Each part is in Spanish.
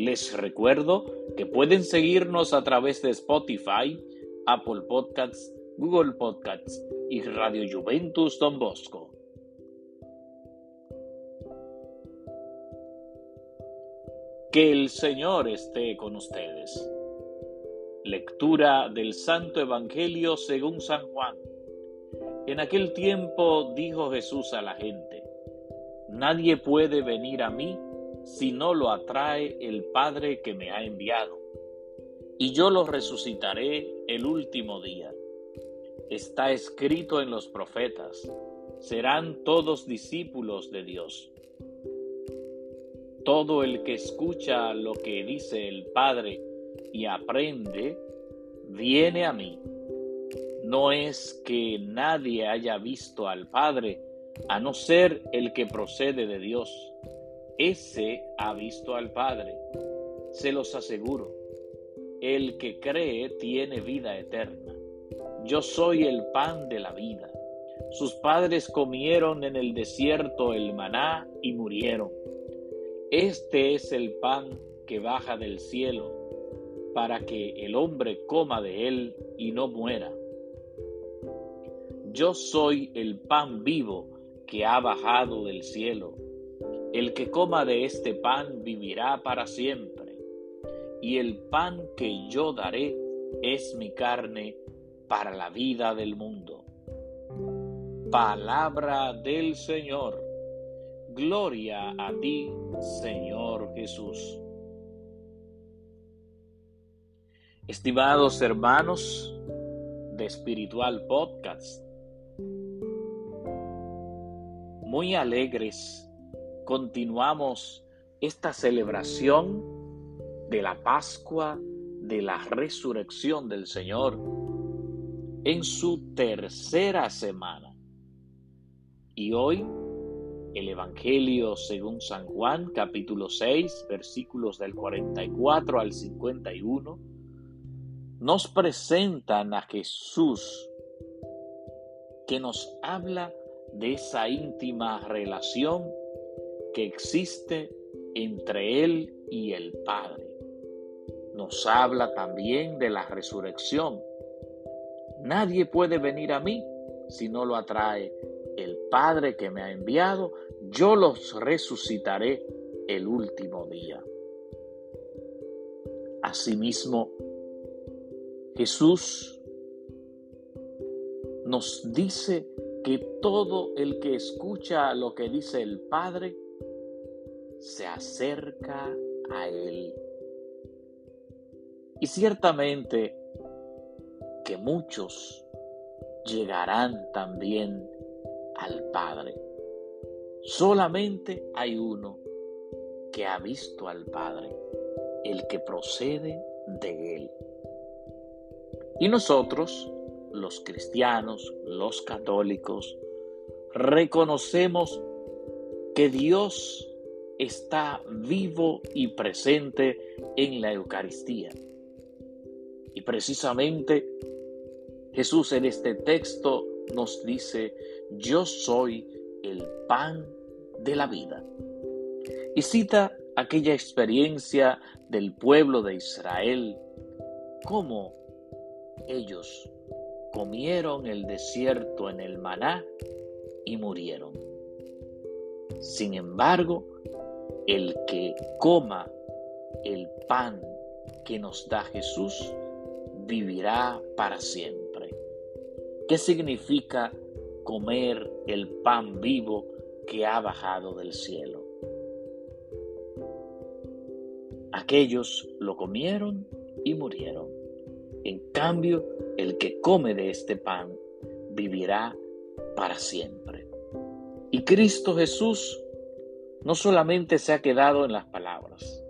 Les recuerdo que pueden seguirnos a través de Spotify, Apple Podcasts, Google Podcasts y Radio Juventus Don Bosco. Que el Señor esté con ustedes. Lectura del Santo Evangelio según San Juan. En aquel tiempo dijo Jesús a la gente, Nadie puede venir a mí si no lo atrae el Padre que me ha enviado, y yo lo resucitaré el último día. Está escrito en los profetas, serán todos discípulos de Dios. Todo el que escucha lo que dice el Padre y aprende, viene a mí. No es que nadie haya visto al Padre, a no ser el que procede de Dios. Ese ha visto al Padre. Se los aseguro. El que cree tiene vida eterna. Yo soy el pan de la vida. Sus padres comieron en el desierto el maná y murieron. Este es el pan que baja del cielo, para que el hombre coma de él y no muera. Yo soy el pan vivo que ha bajado del cielo. El que coma de este pan vivirá para siempre. Y el pan que yo daré es mi carne para la vida del mundo. Palabra del Señor. Gloria a ti, Señor Jesús. Estimados hermanos de Espiritual Podcast, muy alegres continuamos esta celebración de la Pascua, de la resurrección del Señor en su tercera semana. Y hoy el Evangelio según San Juan capítulo 6 versículos del 44 al 51 nos presentan a Jesús que nos habla de esa íntima relación que existe entre Él y el Padre. Nos habla también de la resurrección Nadie puede venir a mí si no lo atrae el Padre que me ha enviado. Yo los resucitaré el último día. Asimismo, Jesús nos dice que todo el que escucha lo que dice el Padre se acerca a Él. Y ciertamente que muchos llegarán también al Padre. Solamente hay uno que ha visto al Padre, el que procede de Él. Y nosotros, los cristianos, los católicos, reconocemos que Dios está vivo y presente en la Eucaristía. Y precisamente Jesús en este texto nos dice, yo soy el pan de la vida. Y cita aquella experiencia del pueblo de Israel, cómo ellos comieron el desierto en el maná y murieron. Sin embargo, el que coma el pan que nos da Jesús vivirá para siempre. ¿Qué significa comer el pan vivo que ha bajado del cielo? Aquellos lo comieron y murieron. En cambio, el que come de este pan vivirá para siempre. Y Cristo Jesús no solamente se ha quedado en las palabras,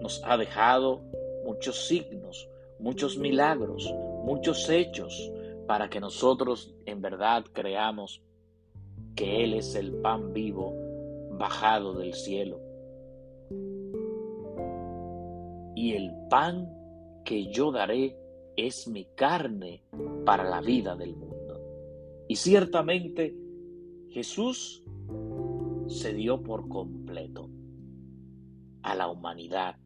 nos ha dejado muchos signos, muchos milagros, muchos hechos para que nosotros en verdad creamos que Él es el pan vivo bajado del cielo. Y el pan que yo daré es mi carne para la vida del mundo. Y ciertamente Jesús se dio por completo a la humanidad,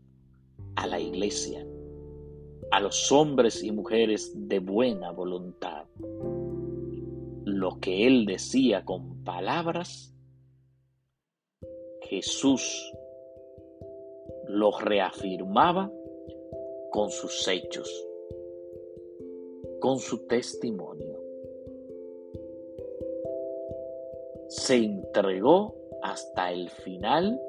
a la iglesia, a los hombres y mujeres de buena voluntad. Lo que él decía con palabras, Jesús lo reafirmaba con sus hechos, con su testimonio. Se entregó hasta el final,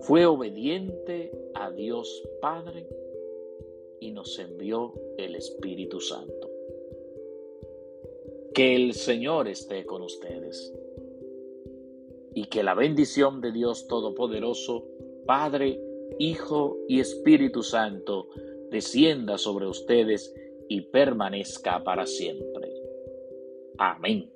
fue obediente a Dios Padre y nos envió el Espíritu Santo. Que el Señor esté con ustedes y que la bendición de Dios Todopoderoso, Padre, Hijo y Espíritu Santo, descienda sobre ustedes y permanezca para siempre. Amén.